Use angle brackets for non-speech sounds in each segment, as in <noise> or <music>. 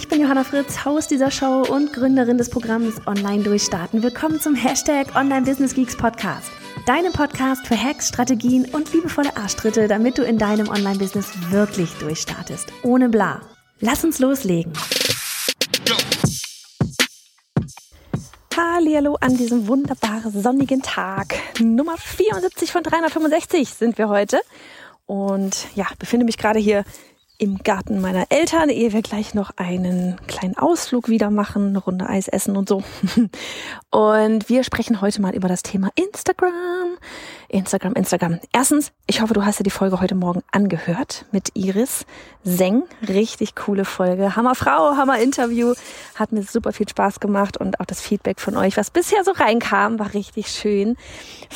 Ich bin Johanna Fritz, Haus dieser Show und Gründerin des Programms Online Durchstarten. Willkommen zum Hashtag Online Business Geeks Podcast. Deinem Podcast für Hacks, Strategien und liebevolle Arschtritte, damit du in deinem Online-Business wirklich durchstartest. Ohne bla. Lass uns loslegen. Hallo an diesem wunderbaren sonnigen Tag. Nummer 74 von 365 sind wir heute. Und ja, befinde mich gerade hier im Garten meiner Eltern, ehe wir gleich noch einen kleinen Ausflug wieder machen, eine Runde Eis essen und so. <laughs> Und wir sprechen heute mal über das Thema Instagram. Instagram, Instagram. Erstens, ich hoffe, du hast dir die Folge heute Morgen angehört mit Iris Seng. Richtig coole Folge. Hammer Frau, Hammer Interview. Hat mir super viel Spaß gemacht und auch das Feedback von euch, was bisher so reinkam, war richtig schön.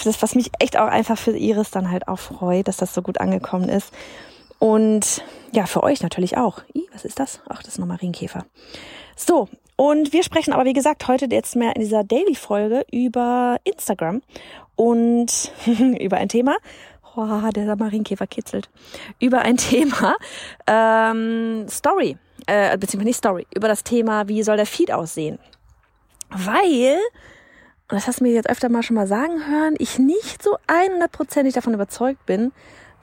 Das, was mich echt auch einfach für Iris dann halt auch freut, dass das so gut angekommen ist. Und ja, für euch natürlich auch. I, was ist das? Ach, das ist noch Marienkäfer. So, und wir sprechen aber, wie gesagt, heute jetzt mehr in dieser Daily-Folge über Instagram und <laughs> über ein Thema. Oh, der Marienkäfer kitzelt. Über ein <laughs> Thema ähm, Story, äh, beziehungsweise nicht Story, über das Thema, wie soll der Feed aussehen. Weil, und das hast du mir jetzt öfter mal schon mal sagen hören, ich nicht so 100%ig davon überzeugt bin,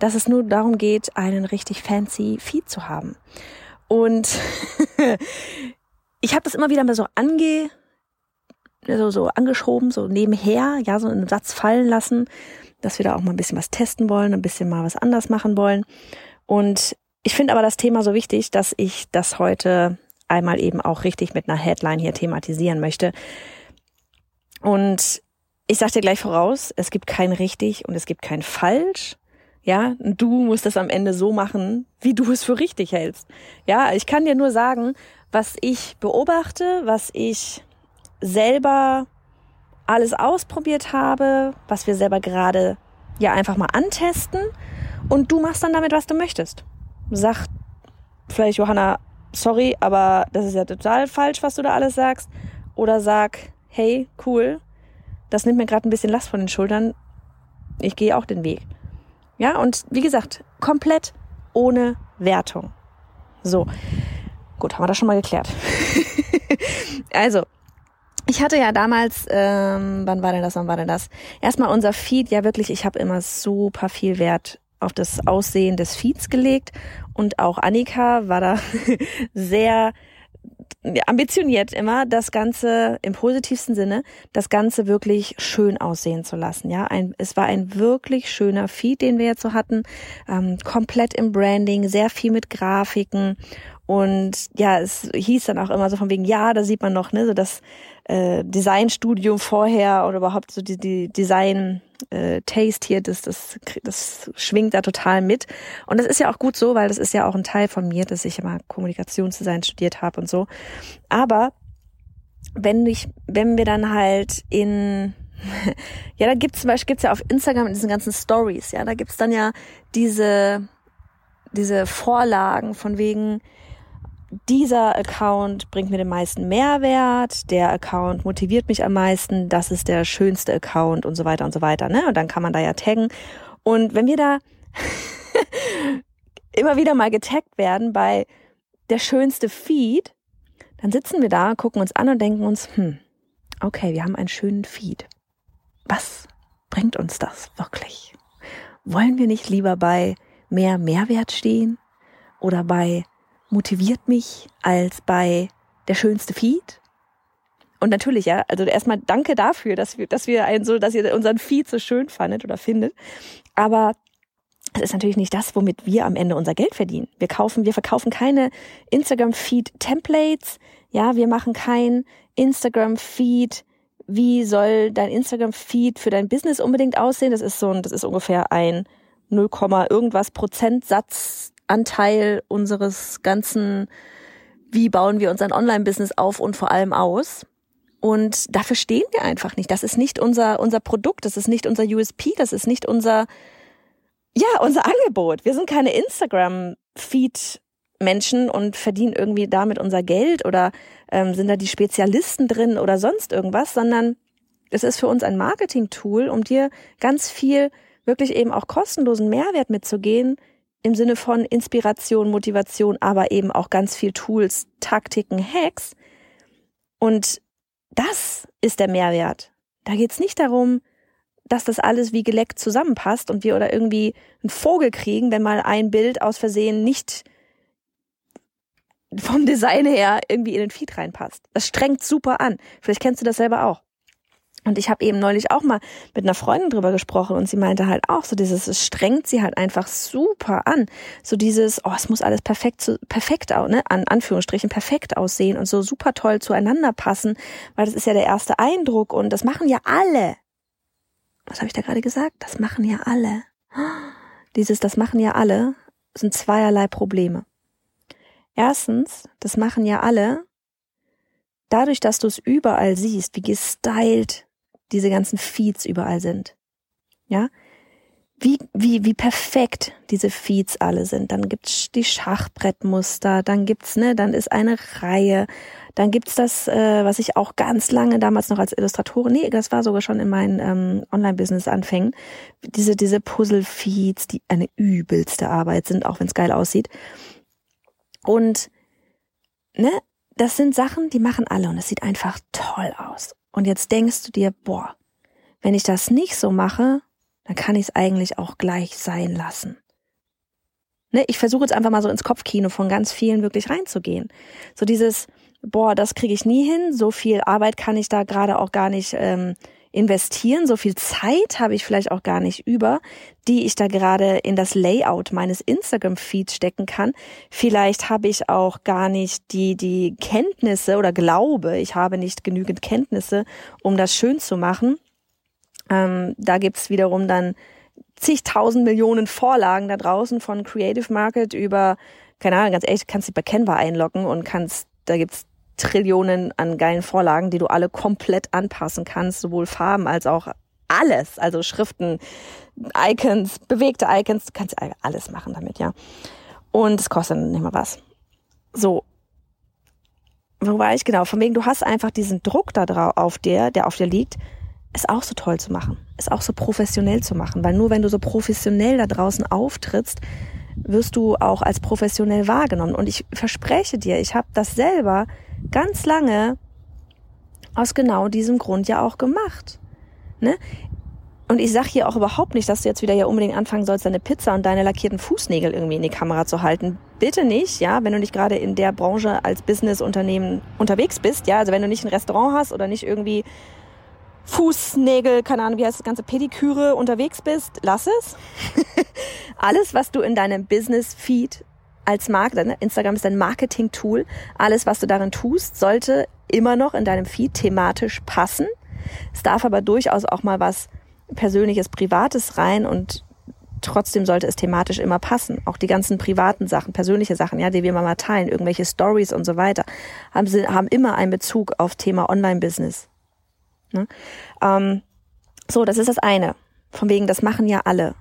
dass es nur darum geht, einen richtig fancy Feed zu haben. Und <laughs> ich habe das immer wieder mal so ange so, so angeschoben, so nebenher, ja, so einen Satz fallen lassen, dass wir da auch mal ein bisschen was testen wollen, ein bisschen mal was anders machen wollen. Und ich finde aber das Thema so wichtig, dass ich das heute einmal eben auch richtig mit einer Headline hier thematisieren möchte. Und ich sage dir gleich voraus, es gibt kein richtig und es gibt kein falsch. Ja, du musst das am Ende so machen, wie du es für richtig hältst. Ja, ich kann dir nur sagen, was ich beobachte, was ich selber alles ausprobiert habe, was wir selber gerade ja einfach mal antesten und du machst dann damit, was du möchtest. Sag vielleicht Johanna, sorry, aber das ist ja total falsch, was du da alles sagst. Oder sag, hey, cool, das nimmt mir gerade ein bisschen Last von den Schultern. Ich gehe auch den Weg. Ja, und wie gesagt, komplett ohne Wertung. So. Gut, haben wir das schon mal geklärt. <laughs> also, ich hatte ja damals, ähm, wann war denn das, wann war denn das? Erstmal unser Feed, ja wirklich, ich habe immer super viel Wert auf das Aussehen des Feeds gelegt und auch Annika war da <laughs> sehr ambitioniert immer, das Ganze im positivsten Sinne, das Ganze wirklich schön aussehen zu lassen. Ja, ein, es war ein wirklich schöner Feed, den wir jetzt so hatten, ähm, komplett im Branding, sehr viel mit Grafiken und ja, es hieß dann auch immer so von wegen, ja, da sieht man noch, ne, so das äh, Designstudium vorher oder überhaupt so die, die Design äh, Taste hier, das, das, das schwingt da total mit. Und das ist ja auch gut so, weil das ist ja auch ein Teil von mir, dass ich immer Kommunikationsdesign studiert habe und so. Aber wenn ich, wenn wir dann halt in <laughs> ja, da gibt's zum Beispiel gibt's ja auf Instagram in diesen ganzen Stories, ja, da gibt's dann ja diese diese Vorlagen von wegen dieser Account bringt mir den meisten Mehrwert, der Account motiviert mich am meisten, das ist der schönste Account und so weiter und so weiter. Ne? Und dann kann man da ja taggen. Und wenn wir da <laughs> immer wieder mal getaggt werden bei der schönste Feed, dann sitzen wir da, gucken uns an und denken uns, hm, okay, wir haben einen schönen Feed. Was bringt uns das wirklich? Wollen wir nicht lieber bei mehr Mehrwert stehen oder bei motiviert mich als bei der schönste Feed. Und natürlich, ja, also erstmal danke dafür, dass wir, dass wir einen so, dass ihr unseren Feed so schön fandet oder findet. Aber es ist natürlich nicht das, womit wir am Ende unser Geld verdienen. Wir kaufen, wir verkaufen keine Instagram-Feed-Templates. Ja, wir machen kein Instagram-Feed. Wie soll dein Instagram-Feed für dein Business unbedingt aussehen? Das ist so ein, das ist ungefähr ein 0, irgendwas Prozentsatz Anteil unseres ganzen, wie bauen wir unser Online-Business auf und vor allem aus. Und dafür stehen wir einfach nicht. Das ist nicht unser, unser Produkt, das ist nicht unser USP, das ist nicht unser, ja, unser Angebot. Wir sind keine Instagram-Feed Menschen und verdienen irgendwie damit unser Geld oder ähm, sind da die Spezialisten drin oder sonst irgendwas, sondern es ist für uns ein Marketing-Tool, um dir ganz viel wirklich eben auch kostenlosen Mehrwert mitzugehen im Sinne von Inspiration, Motivation, aber eben auch ganz viel Tools, Taktiken, Hacks. Und das ist der Mehrwert. Da geht's nicht darum, dass das alles wie geleckt zusammenpasst und wir oder irgendwie einen Vogel kriegen, wenn mal ein Bild aus Versehen nicht vom Design her irgendwie in den Feed reinpasst. Das strengt super an. Vielleicht kennst du das selber auch. Und ich habe eben neulich auch mal mit einer Freundin drüber gesprochen und sie meinte halt auch so dieses, es strengt sie halt einfach super an. So dieses, oh, es muss alles perfekt, perfekt, ne, an Anführungsstrichen perfekt aussehen und so super toll zueinander passen, weil das ist ja der erste Eindruck und das machen ja alle. Was habe ich da gerade gesagt? Das machen ja alle. Dieses, das machen ja alle, sind zweierlei Probleme. Erstens, das machen ja alle, dadurch, dass du es überall siehst, wie gestylt diese ganzen Feeds überall sind. Ja? Wie, wie, wie perfekt diese Feeds alle sind. Dann gibt's die Schachbrettmuster, dann gibt's, ne, dann ist eine Reihe, dann gibt's das, äh, was ich auch ganz lange damals noch als Illustratorin, nee, das war sogar schon in meinen ähm, Online-Business-Anfängen, diese, diese Puzzle-Feeds, die eine übelste Arbeit sind, auch wenn es geil aussieht. Und ne, das sind Sachen, die machen alle und es sieht einfach toll aus. Und jetzt denkst du dir, boah, wenn ich das nicht so mache, dann kann ich es eigentlich auch gleich sein lassen. Ne, ich versuche jetzt einfach mal so ins Kopfkino von ganz vielen wirklich reinzugehen. So dieses, boah, das kriege ich nie hin, so viel Arbeit kann ich da gerade auch gar nicht ähm, investieren, so viel Zeit habe ich vielleicht auch gar nicht über, die ich da gerade in das Layout meines Instagram-Feeds stecken kann. Vielleicht habe ich auch gar nicht die, die Kenntnisse oder glaube, ich habe nicht genügend Kenntnisse, um das schön zu machen. Ähm, da gibt's wiederum dann zigtausend Millionen Vorlagen da draußen von Creative Market über, keine Ahnung, ganz ehrlich, kannst du bei Canva einloggen und kannst, da gibt's Trillionen an geilen Vorlagen, die du alle komplett anpassen kannst, sowohl Farben als auch alles, also Schriften, Icons, bewegte Icons, du kannst alles machen damit, ja. Und es kostet nicht mal was. So. Wo war ich genau? Von wegen, du hast einfach diesen Druck da drauf auf dir, der auf dir liegt, es auch so toll zu machen, es auch so professionell zu machen, weil nur wenn du so professionell da draußen auftrittst, wirst du auch als professionell wahrgenommen. Und ich verspreche dir, ich habe das selber ganz lange aus genau diesem Grund ja auch gemacht. Ne? Und ich sage hier auch überhaupt nicht, dass du jetzt wieder ja unbedingt anfangen sollst, deine Pizza und deine lackierten Fußnägel irgendwie in die Kamera zu halten. Bitte nicht, ja, wenn du nicht gerade in der Branche als Businessunternehmen unterwegs bist, ja, also wenn du nicht ein Restaurant hast oder nicht irgendwie Fußnägel, keine Ahnung, wie heißt das ganze Pediküre unterwegs bist, lass es. <laughs> Alles, was du in deinem Business-Feed als Markt, Instagram ist ein Marketing-Tool. Alles, was du darin tust, sollte immer noch in deinem Feed thematisch passen. Es darf aber durchaus auch mal was Persönliches, Privates rein und trotzdem sollte es thematisch immer passen. Auch die ganzen privaten Sachen, persönliche Sachen, ja, die wir mal teilen, irgendwelche Stories und so weiter, haben, haben immer einen Bezug auf Thema Online-Business. Ne? Ähm, so, das ist das eine. Von wegen, das machen ja alle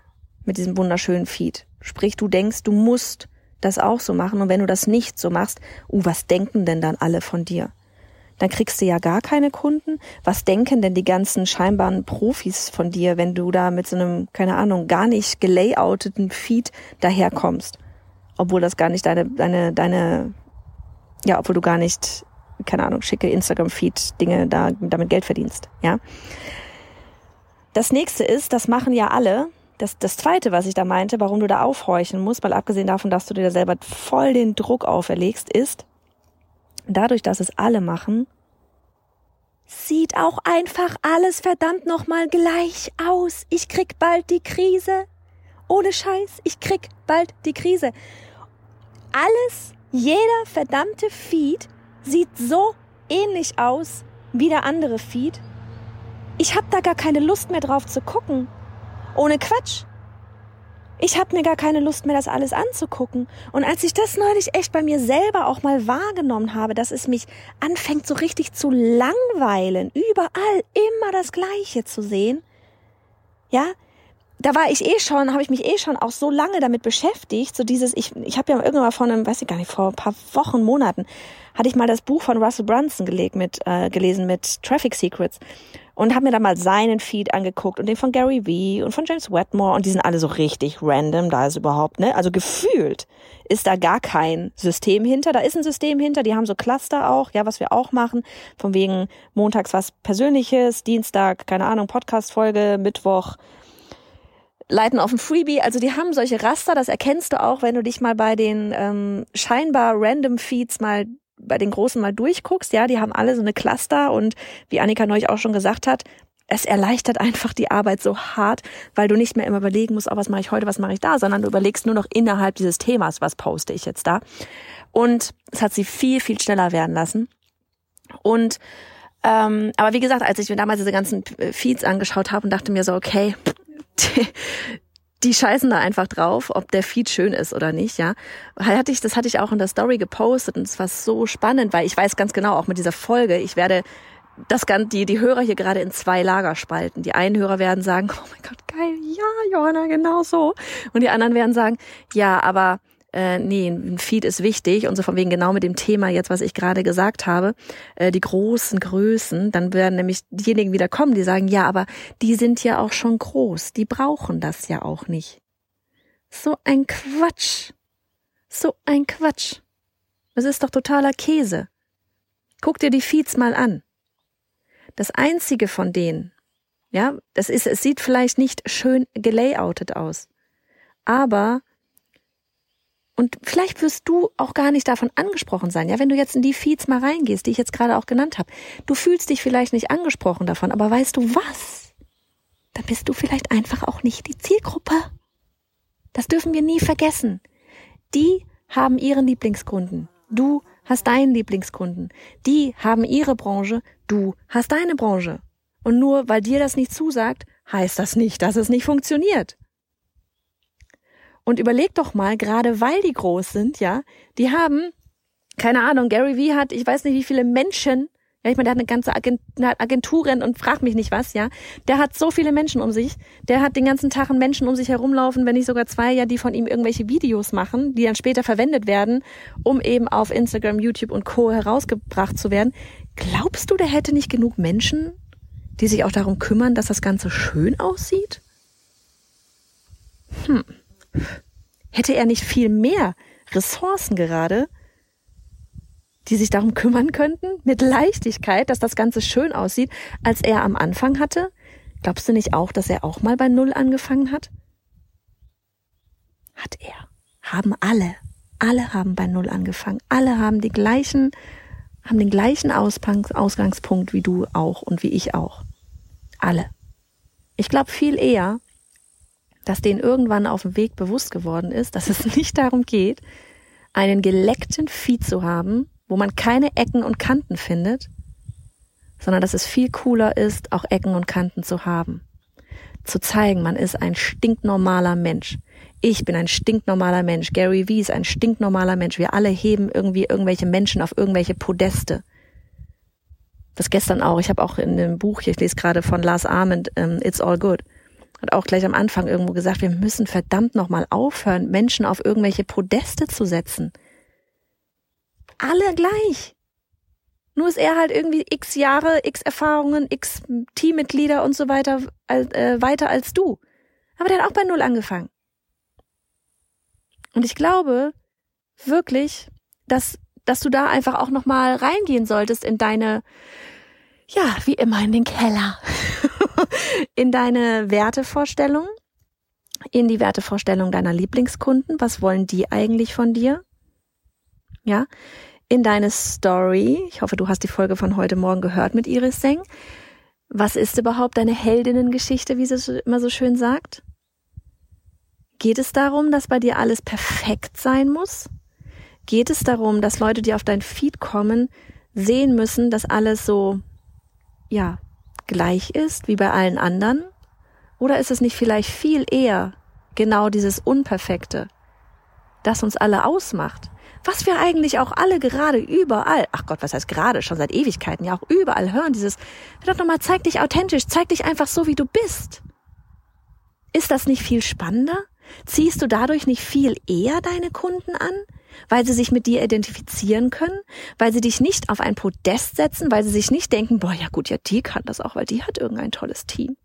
mit diesem wunderschönen Feed. Sprich, du denkst, du musst das auch so machen und wenn du das nicht so machst, uh, was denken denn dann alle von dir? Dann kriegst du ja gar keine Kunden. Was denken denn die ganzen scheinbaren Profis von dir, wenn du da mit so einem, keine Ahnung, gar nicht gelayouteten Feed daherkommst? Obwohl das gar nicht deine, deine, deine, ja, obwohl du gar nicht keine Ahnung, schicke Instagram-Feed-Dinge da, damit Geld verdienst, ja. Das nächste ist, das machen ja alle. Das, das zweite, was ich da meinte, warum du da aufhorchen musst, mal abgesehen davon, dass du dir da selber voll den Druck auferlegst, ist, dadurch, dass es alle machen, sieht auch einfach alles verdammt nochmal gleich aus. Ich krieg bald die Krise. Ohne Scheiß, ich krieg bald die Krise. Alles, jeder verdammte Feed sieht so ähnlich aus wie der andere Feed. Ich habe da gar keine Lust mehr drauf zu gucken. Ohne Quatsch. Ich habe mir gar keine Lust mehr, das alles anzugucken. Und als ich das neulich echt bei mir selber auch mal wahrgenommen habe, dass es mich anfängt so richtig zu langweilen, überall immer das Gleiche zu sehen, ja, da war ich eh schon, habe ich mich eh schon auch so lange damit beschäftigt, so dieses, ich, ich habe ja irgendwann mal vor einem, weiß ich gar nicht, vor ein paar Wochen, Monaten, hatte ich mal das Buch von Russell Brunson gelegt mit, äh, gelesen mit Traffic Secrets und habe mir da mal seinen Feed angeguckt und den von Gary Vee und von James Wetmore und die sind alle so richtig random, da ist überhaupt, ne, also gefühlt ist da gar kein System hinter, da ist ein System hinter, die haben so Cluster auch, ja, was wir auch machen, von wegen montags was Persönliches, Dienstag, keine Ahnung, Podcast-Folge, Mittwoch, leiten auf ein Freebie. Also die haben solche Raster, das erkennst du auch, wenn du dich mal bei den ähm, scheinbar random Feeds mal bei den großen mal durchguckst. Ja, die haben alle so eine Cluster und wie Annika neulich auch schon gesagt hat, es erleichtert einfach die Arbeit so hart, weil du nicht mehr immer überlegen musst, oh, was mache ich heute, was mache ich da, sondern du überlegst nur noch innerhalb dieses Themas, was poste ich jetzt da. Und es hat sie viel, viel schneller werden lassen. Und ähm, aber wie gesagt, als ich mir damals diese ganzen Feeds angeschaut habe und dachte mir so, okay, <laughs> die, scheißen da einfach drauf, ob der Feed schön ist oder nicht, ja. Hatte ich, das hatte ich auch in der Story gepostet und es war so spannend, weil ich weiß ganz genau, auch mit dieser Folge, ich werde das Ganze, die, die Hörer hier gerade in zwei Lager spalten. Die einen Hörer werden sagen, <laughs> oh mein Gott, geil, ja, Johanna, genau so. Und die anderen werden sagen, ja, aber äh, nee, ein Feed ist wichtig und so von wegen genau mit dem Thema jetzt, was ich gerade gesagt habe, äh, die großen Größen, dann werden nämlich diejenigen wieder kommen, die sagen, ja, aber die sind ja auch schon groß, die brauchen das ja auch nicht. So ein Quatsch. So ein Quatsch. Das ist doch totaler Käse. Guck dir die Feeds mal an. Das einzige von denen, ja, das ist, es sieht vielleicht nicht schön gelayoutet aus, aber und vielleicht wirst du auch gar nicht davon angesprochen sein. Ja, wenn du jetzt in die Feeds mal reingehst, die ich jetzt gerade auch genannt habe. Du fühlst dich vielleicht nicht angesprochen davon, aber weißt du was? Dann bist du vielleicht einfach auch nicht die Zielgruppe. Das dürfen wir nie vergessen. Die haben ihren Lieblingskunden. Du hast deinen Lieblingskunden. Die haben ihre Branche. Du hast deine Branche. Und nur weil dir das nicht zusagt, heißt das nicht, dass es nicht funktioniert. Und überleg doch mal, gerade weil die groß sind, ja, die haben, keine Ahnung, Gary Vee hat, ich weiß nicht, wie viele Menschen, ja, ich meine, der hat eine ganze Agenturin und fragt mich nicht was, ja. Der hat so viele Menschen um sich. Der hat den ganzen Tag einen Menschen um sich herumlaufen, wenn nicht sogar zwei, ja, die von ihm irgendwelche Videos machen, die dann später verwendet werden, um eben auf Instagram, YouTube und Co. herausgebracht zu werden. Glaubst du, der hätte nicht genug Menschen, die sich auch darum kümmern, dass das Ganze schön aussieht? Hm. Hätte er nicht viel mehr Ressourcen gerade, die sich darum kümmern könnten, mit Leichtigkeit, dass das Ganze schön aussieht, als er am Anfang hatte? Glaubst du nicht auch, dass er auch mal bei Null angefangen hat? Hat er. Haben alle. Alle haben bei Null angefangen. Alle haben die gleichen, haben den gleichen Ausgangspunkt wie du auch und wie ich auch. Alle. Ich glaube viel eher, dass denen irgendwann auf dem Weg bewusst geworden ist, dass es <laughs> nicht darum geht, einen geleckten Feed zu haben, wo man keine Ecken und Kanten findet, sondern dass es viel cooler ist, auch Ecken und Kanten zu haben. Zu zeigen, man ist ein stinknormaler Mensch. Ich bin ein stinknormaler Mensch. Gary Vee ist ein stinknormaler Mensch. Wir alle heben irgendwie irgendwelche Menschen auf irgendwelche Podeste. Das gestern auch. Ich habe auch in dem Buch, ich lese gerade von Lars Arment, um, It's All Good hat auch gleich am Anfang irgendwo gesagt, wir müssen verdammt nochmal aufhören, Menschen auf irgendwelche Podeste zu setzen. Alle gleich. Nur ist er halt irgendwie x Jahre, x Erfahrungen, x Teammitglieder und so weiter äh, weiter als du. Aber der hat auch bei Null angefangen. Und ich glaube wirklich, dass, dass du da einfach auch nochmal reingehen solltest in deine, ja, wie immer in den Keller. In deine Wertevorstellung, in die Wertevorstellung deiner Lieblingskunden. Was wollen die eigentlich von dir? Ja, in deine Story. Ich hoffe, du hast die Folge von heute Morgen gehört mit Iris Seng. Was ist überhaupt deine Heldinnengeschichte, wie sie immer so schön sagt? Geht es darum, dass bei dir alles perfekt sein muss? Geht es darum, dass Leute, die auf dein Feed kommen, sehen müssen, dass alles so, ja, gleich ist wie bei allen anderen? Oder ist es nicht vielleicht viel eher genau dieses Unperfekte, das uns alle ausmacht. Was wir eigentlich auch alle gerade überall, ach Gott, was heißt gerade, schon seit Ewigkeiten, ja auch überall hören, dieses, verdammt nochmal, zeig dich authentisch, zeig dich einfach so, wie du bist. Ist das nicht viel spannender? Ziehst du dadurch nicht viel eher deine Kunden an? Weil sie sich mit dir identifizieren können, weil sie dich nicht auf ein Podest setzen, weil sie sich nicht denken, boah, ja gut, ja, die kann das auch, weil die hat irgendein tolles Team.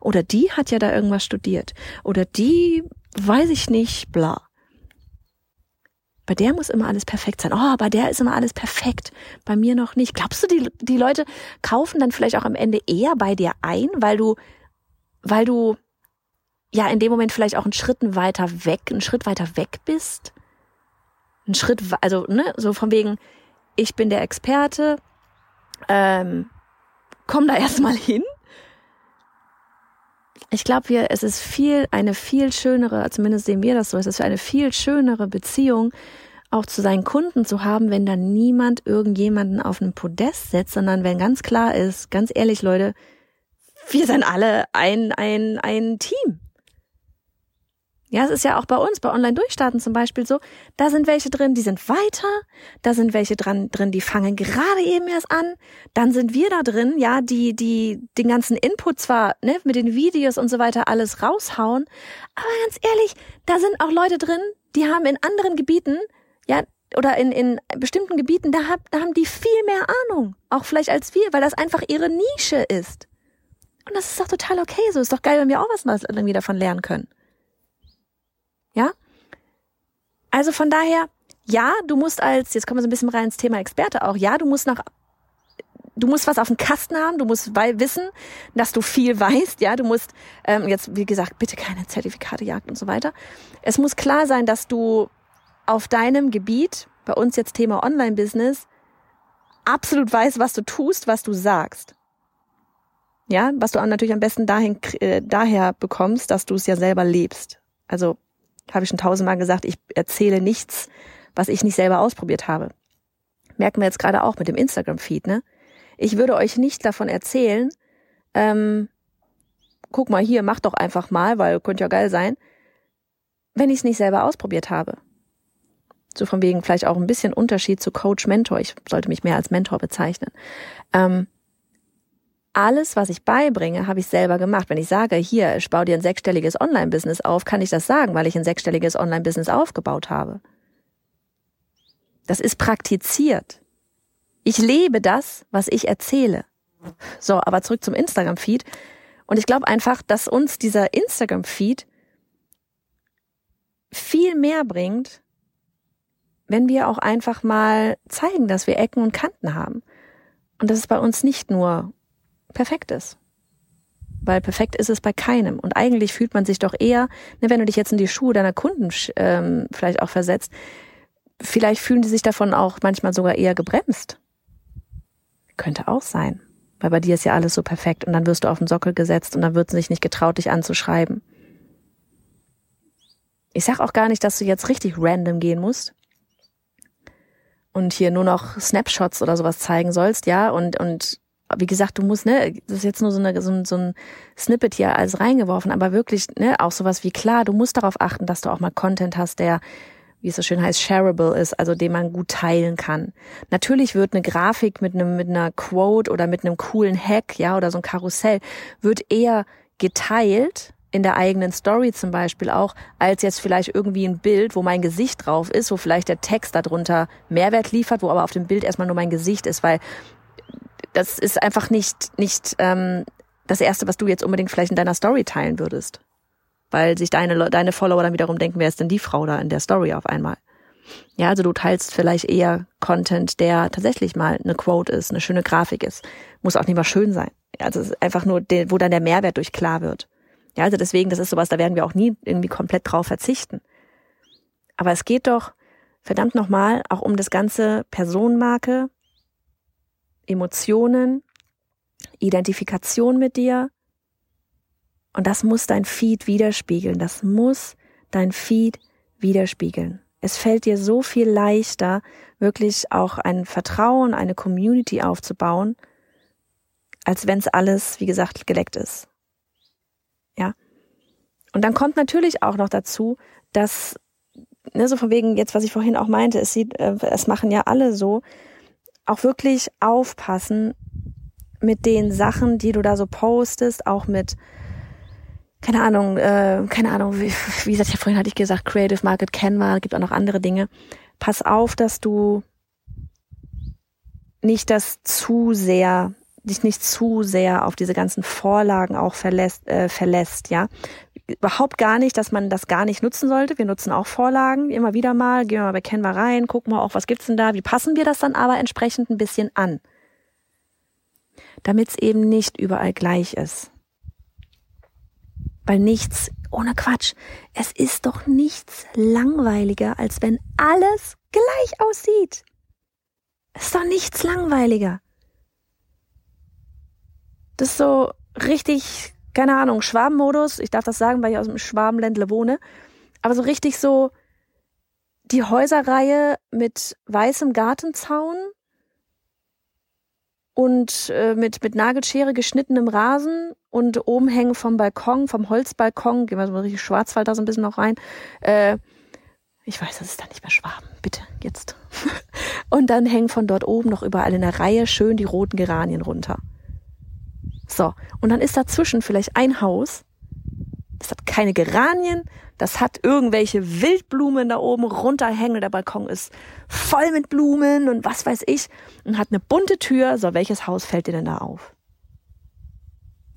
Oder die hat ja da irgendwas studiert. Oder die, weiß ich nicht, bla. Bei der muss immer alles perfekt sein. Oh, bei der ist immer alles perfekt. Bei mir noch nicht. Glaubst du, die, die Leute kaufen dann vielleicht auch am Ende eher bei dir ein, weil du, weil du ja in dem Moment vielleicht auch einen Schritt weiter weg, einen Schritt weiter weg bist? Ein Schritt, also, ne, so von wegen, ich bin der Experte, ähm, komm da erstmal hin ich glaube, wir, es ist viel, eine viel schönere, zumindest sehen wir das so, es ist eine viel schönere Beziehung, auch zu seinen Kunden zu haben, wenn da niemand irgendjemanden auf einen Podest setzt, sondern wenn ganz klar ist, ganz ehrlich, Leute, wir sind alle ein, ein, ein Team. Ja, es ist ja auch bei uns, bei Online-Durchstarten zum Beispiel so, da sind welche drin, die sind weiter, da sind welche dran, drin, die fangen gerade eben erst an, dann sind wir da drin, ja, die, die den ganzen Input zwar, ne, mit den Videos und so weiter alles raushauen, aber ganz ehrlich, da sind auch Leute drin, die haben in anderen Gebieten, ja, oder in, in bestimmten Gebieten, da, hab, da haben die viel mehr Ahnung, auch vielleicht als wir, weil das einfach ihre Nische ist. Und das ist doch total okay so, ist doch geil, wenn wir auch was irgendwie davon lernen können. Ja? Also von daher, ja, du musst als, jetzt kommen wir so ein bisschen rein ins Thema Experte auch, ja, du musst nach, du musst was auf dem Kasten haben, du musst wissen, dass du viel <laughs> weißt, ja, du musst, ähm, jetzt, wie gesagt, bitte keine Zertifikate jagd und so weiter. Es muss klar sein, dass du auf deinem Gebiet, bei uns jetzt Thema Online-Business, absolut weißt, was du tust, was du sagst. Ja, was du natürlich am besten dahin, äh, daher bekommst, dass du es ja selber lebst. Also habe ich schon tausendmal gesagt, ich erzähle nichts, was ich nicht selber ausprobiert habe. Merken wir jetzt gerade auch mit dem Instagram-Feed, ne? Ich würde euch nicht davon erzählen, ähm, guck mal hier, mach doch einfach mal, weil könnte ja geil sein, wenn ich es nicht selber ausprobiert habe. So von wegen vielleicht auch ein bisschen Unterschied zu Coach Mentor. Ich sollte mich mehr als Mentor bezeichnen. Ähm, alles, was ich beibringe, habe ich selber gemacht. Wenn ich sage, hier, ich baue dir ein sechsstelliges Online-Business auf, kann ich das sagen, weil ich ein sechsstelliges Online-Business aufgebaut habe. Das ist praktiziert. Ich lebe das, was ich erzähle. So, aber zurück zum Instagram-Feed. Und ich glaube einfach, dass uns dieser Instagram-Feed viel mehr bringt, wenn wir auch einfach mal zeigen, dass wir Ecken und Kanten haben. Und das ist bei uns nicht nur perfekt ist. Weil perfekt ist es bei keinem. Und eigentlich fühlt man sich doch eher, ne, wenn du dich jetzt in die Schuhe deiner Kunden ähm, vielleicht auch versetzt, vielleicht fühlen die sich davon auch manchmal sogar eher gebremst. Könnte auch sein. Weil bei dir ist ja alles so perfekt und dann wirst du auf den Sockel gesetzt und dann wird es sich nicht getraut, dich anzuschreiben. Ich sag auch gar nicht, dass du jetzt richtig random gehen musst und hier nur noch Snapshots oder sowas zeigen sollst, ja, und, und wie gesagt, du musst, ne, das ist jetzt nur so, eine, so, ein, so ein Snippet hier alles reingeworfen, aber wirklich, ne, auch sowas wie klar, du musst darauf achten, dass du auch mal Content hast, der, wie es so schön heißt, shareable ist, also den man gut teilen kann. Natürlich wird eine Grafik mit einem, mit einer Quote oder mit einem coolen Hack, ja, oder so ein Karussell, wird eher geteilt, in der eigenen Story zum Beispiel auch, als jetzt vielleicht irgendwie ein Bild, wo mein Gesicht drauf ist, wo vielleicht der Text darunter Mehrwert liefert, wo aber auf dem Bild erstmal nur mein Gesicht ist, weil das ist einfach nicht, nicht ähm, das Erste, was du jetzt unbedingt vielleicht in deiner Story teilen würdest. Weil sich deine, deine Follower dann wiederum denken, wer ist denn die Frau da in der Story auf einmal? Ja, also du teilst vielleicht eher Content, der tatsächlich mal eine Quote ist, eine schöne Grafik ist. Muss auch nicht mal schön sein. Also es ist einfach nur, der, wo dann der Mehrwert durch klar wird. Ja, also deswegen, das ist sowas, da werden wir auch nie irgendwie komplett drauf verzichten. Aber es geht doch verdammt nochmal auch um das ganze Personenmarke, Emotionen, Identifikation mit dir. Und das muss dein Feed widerspiegeln. Das muss dein Feed widerspiegeln. Es fällt dir so viel leichter, wirklich auch ein Vertrauen, eine Community aufzubauen, als wenn es alles, wie gesagt, geleckt ist. Ja. Und dann kommt natürlich auch noch dazu, dass, ne, so von wegen jetzt, was ich vorhin auch meinte, es sieht, äh, es machen ja alle so, auch wirklich aufpassen mit den Sachen, die du da so postest, auch mit, keine Ahnung, äh, keine Ahnung, wie, wie gesagt, ja, vorhin hatte ich gesagt, Creative Market Canva, gibt auch noch andere Dinge. Pass auf, dass du nicht das zu sehr, dich nicht zu sehr auf diese ganzen Vorlagen auch verlässt, äh, verlässt, ja. Überhaupt gar nicht, dass man das gar nicht nutzen sollte. Wir nutzen auch Vorlagen immer wieder mal, gehen wir mal bei Canva rein, gucken wir auch, was gibt's denn da, wie passen wir das dann aber entsprechend ein bisschen an. Damit es eben nicht überall gleich ist. Weil nichts, ohne Quatsch, es ist doch nichts langweiliger, als wenn alles gleich aussieht. Es ist doch nichts langweiliger. Das ist so richtig, keine Ahnung, Schwabenmodus. Ich darf das sagen, weil ich aus dem Schwabenländle wohne. Aber so richtig so die Häuserreihe mit weißem Gartenzaun und äh, mit, mit Nagelschere geschnittenem Rasen und oben hängen vom Balkon, vom Holzbalkon, gehen wir so richtig Schwarzwald da so ein bisschen noch rein. Äh, ich weiß, das ist dann nicht mehr Schwaben. Bitte, jetzt. <laughs> und dann hängen von dort oben noch überall in der Reihe schön die roten Geranien runter. So, und dann ist dazwischen vielleicht ein Haus, das hat keine Geranien, das hat irgendwelche Wildblumen da oben runterhängen. Der Balkon ist voll mit Blumen und was weiß ich und hat eine bunte Tür. So, welches Haus fällt dir denn da auf?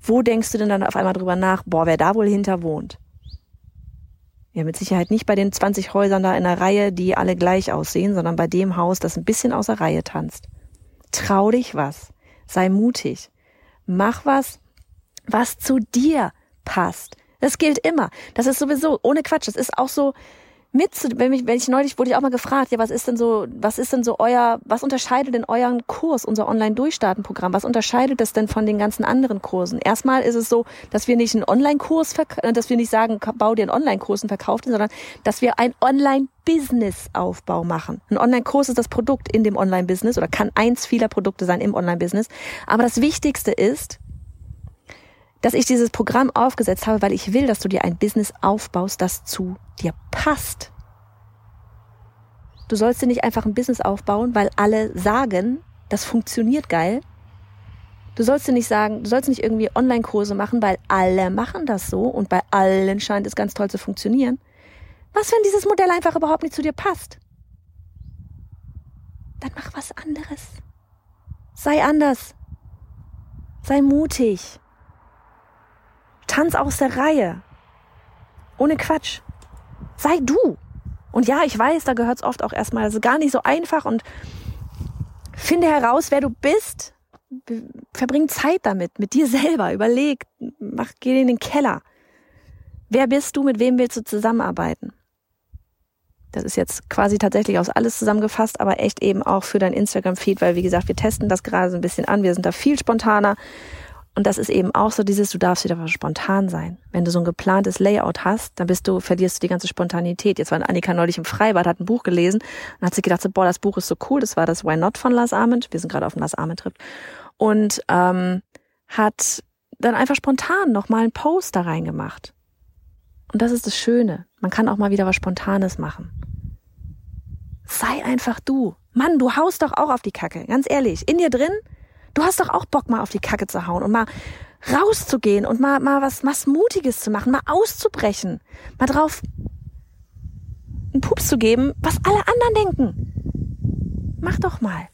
Wo denkst du denn dann auf einmal drüber nach, boah, wer da wohl hinter wohnt? Ja, mit Sicherheit nicht bei den 20 Häusern da in der Reihe, die alle gleich aussehen, sondern bei dem Haus, das ein bisschen außer Reihe tanzt. Trau dich was. Sei mutig. Mach was, was zu dir passt. Das gilt immer. Das ist sowieso, ohne Quatsch, das ist auch so, mit, wenn ich, wenn ich neulich wurde ich auch mal gefragt, ja, was ist denn so, was ist denn so euer, was unterscheidet denn euren Kurs, unser Online-Durchstarten-Programm, was unterscheidet das denn von den ganzen anderen Kursen? Erstmal ist es so, dass wir nicht einen Online-Kurs, äh, dass wir nicht sagen, bau dir einen Online-Kurs und verkauf den, sondern dass wir einen Online-Business-Aufbau machen. Ein Online-Kurs ist das Produkt in dem Online-Business oder kann eins vieler Produkte sein im Online-Business. Aber das Wichtigste ist, dass ich dieses Programm aufgesetzt habe, weil ich will, dass du dir ein Business aufbaust, das zu dir passt. Du sollst dir nicht einfach ein Business aufbauen, weil alle sagen, das funktioniert geil. Du sollst dir nicht sagen, du sollst nicht irgendwie Online-Kurse machen, weil alle machen das so und bei allen scheint es ganz toll zu funktionieren. Was, wenn dieses Modell einfach überhaupt nicht zu dir passt? Dann mach was anderes. Sei anders. Sei mutig. Tanz aus der Reihe. Ohne Quatsch. Sei du. Und ja, ich weiß, da gehört es oft auch erstmal, also gar nicht so einfach und finde heraus, wer du bist. Verbring Zeit damit, mit dir selber. Überleg, mach, geh in den Keller. Wer bist du? Mit wem willst du zusammenarbeiten? Das ist jetzt quasi tatsächlich aus alles zusammengefasst, aber echt eben auch für dein Instagram-Feed, weil wie gesagt, wir testen das gerade so ein bisschen an. Wir sind da viel spontaner und das ist eben auch so dieses, du darfst wieder spontan sein. Wenn du so ein geplantes Layout hast, dann bist du, verlierst du die ganze Spontanität. Jetzt war Annika neulich im Freibad, hat ein Buch gelesen und hat sich gedacht, so, boah, das Buch ist so cool. Das war das Why Not von Lars Ament. Wir sind gerade auf dem Lars Ament Trip. Und ähm, hat dann einfach spontan nochmal einen Post da reingemacht. Und das ist das Schöne. Man kann auch mal wieder was Spontanes machen. Sei einfach du. Mann, du haust doch auch auf die Kacke. Ganz ehrlich. In dir drin Du hast doch auch Bock, mal auf die Kacke zu hauen und mal rauszugehen und mal, mal was, was Mutiges zu machen, mal auszubrechen, mal drauf einen Pups zu geben, was alle anderen denken. Mach doch mal.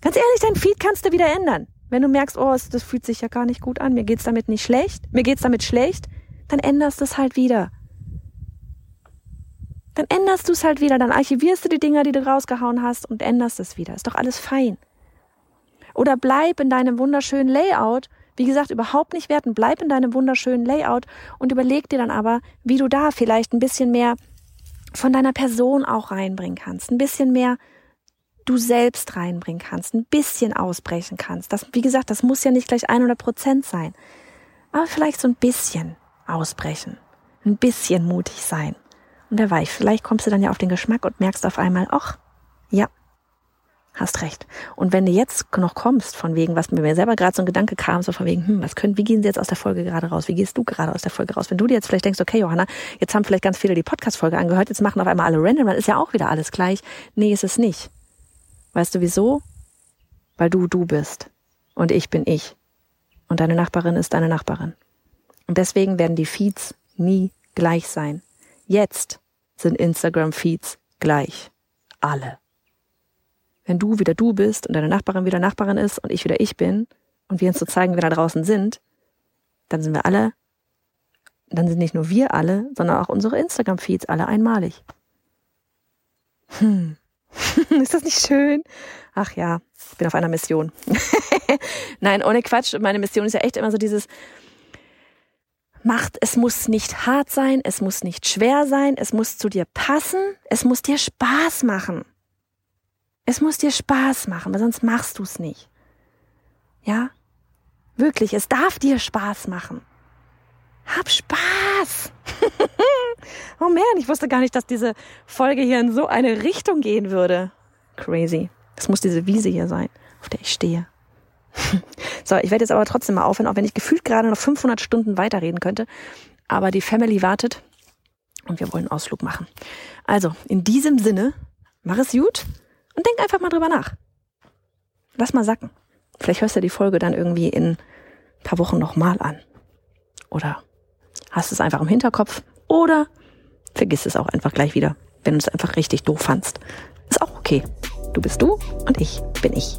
Ganz ehrlich, dein Feed kannst du wieder ändern. Wenn du merkst, oh, das fühlt sich ja gar nicht gut an, mir geht's damit nicht schlecht, mir geht's damit schlecht, dann änderst du es halt wieder. Dann änderst du es halt wieder, dann archivierst du die Dinger, die du rausgehauen hast und änderst es wieder. Ist doch alles fein. Oder bleib in deinem wunderschönen Layout. Wie gesagt, überhaupt nicht werten. Bleib in deinem wunderschönen Layout und überleg dir dann aber, wie du da vielleicht ein bisschen mehr von deiner Person auch reinbringen kannst. Ein bisschen mehr du selbst reinbringen kannst. Ein bisschen ausbrechen kannst. Das, wie gesagt, das muss ja nicht gleich 100 Prozent sein. Aber vielleicht so ein bisschen ausbrechen. Ein bisschen mutig sein. Und wer weiß, vielleicht kommst du dann ja auf den Geschmack und merkst auf einmal, ach, ja, Hast recht. Und wenn du jetzt noch kommst, von wegen, was mir selber gerade so ein Gedanke kam, so von wegen, hm, was können, wie gehen sie jetzt aus der Folge gerade raus? Wie gehst du gerade aus der Folge raus? Wenn du dir jetzt vielleicht denkst, okay, Johanna, jetzt haben vielleicht ganz viele die Podcast-Folge angehört, jetzt machen auf einmal alle random, dann ist ja auch wieder alles gleich. Nee, ist es nicht. Weißt du wieso? Weil du du bist. Und ich bin ich. Und deine Nachbarin ist deine Nachbarin. Und deswegen werden die Feeds nie gleich sein. Jetzt sind Instagram-Feeds gleich. Alle wenn du wieder du bist und deine Nachbarin wieder Nachbarin ist und ich wieder ich bin und wir uns so zeigen, wie wir da draußen sind, dann sind wir alle, dann sind nicht nur wir alle, sondern auch unsere Instagram-Feeds alle einmalig. Hm. <laughs> ist das nicht schön? Ach ja, ich bin auf einer Mission. <laughs> Nein, ohne Quatsch. Meine Mission ist ja echt immer so dieses, macht, es muss nicht hart sein, es muss nicht schwer sein, es muss zu dir passen, es muss dir Spaß machen. Es muss dir Spaß machen, weil sonst machst du es nicht. Ja? Wirklich, es darf dir Spaß machen. Hab Spaß! <laughs> oh man, ich wusste gar nicht, dass diese Folge hier in so eine Richtung gehen würde. Crazy. Das muss diese Wiese hier sein, auf der ich stehe. <laughs> so, ich werde jetzt aber trotzdem mal aufhören, auch wenn ich gefühlt gerade noch 500 Stunden weiterreden könnte. Aber die Family wartet und wir wollen Ausflug machen. Also, in diesem Sinne, mach es gut und denk einfach mal drüber nach. Lass mal sacken. Vielleicht hörst du die Folge dann irgendwie in ein paar Wochen nochmal an. Oder hast es einfach im Hinterkopf. Oder vergiss es auch einfach gleich wieder, wenn du es einfach richtig doof fandst. Ist auch okay. Du bist du und ich bin ich.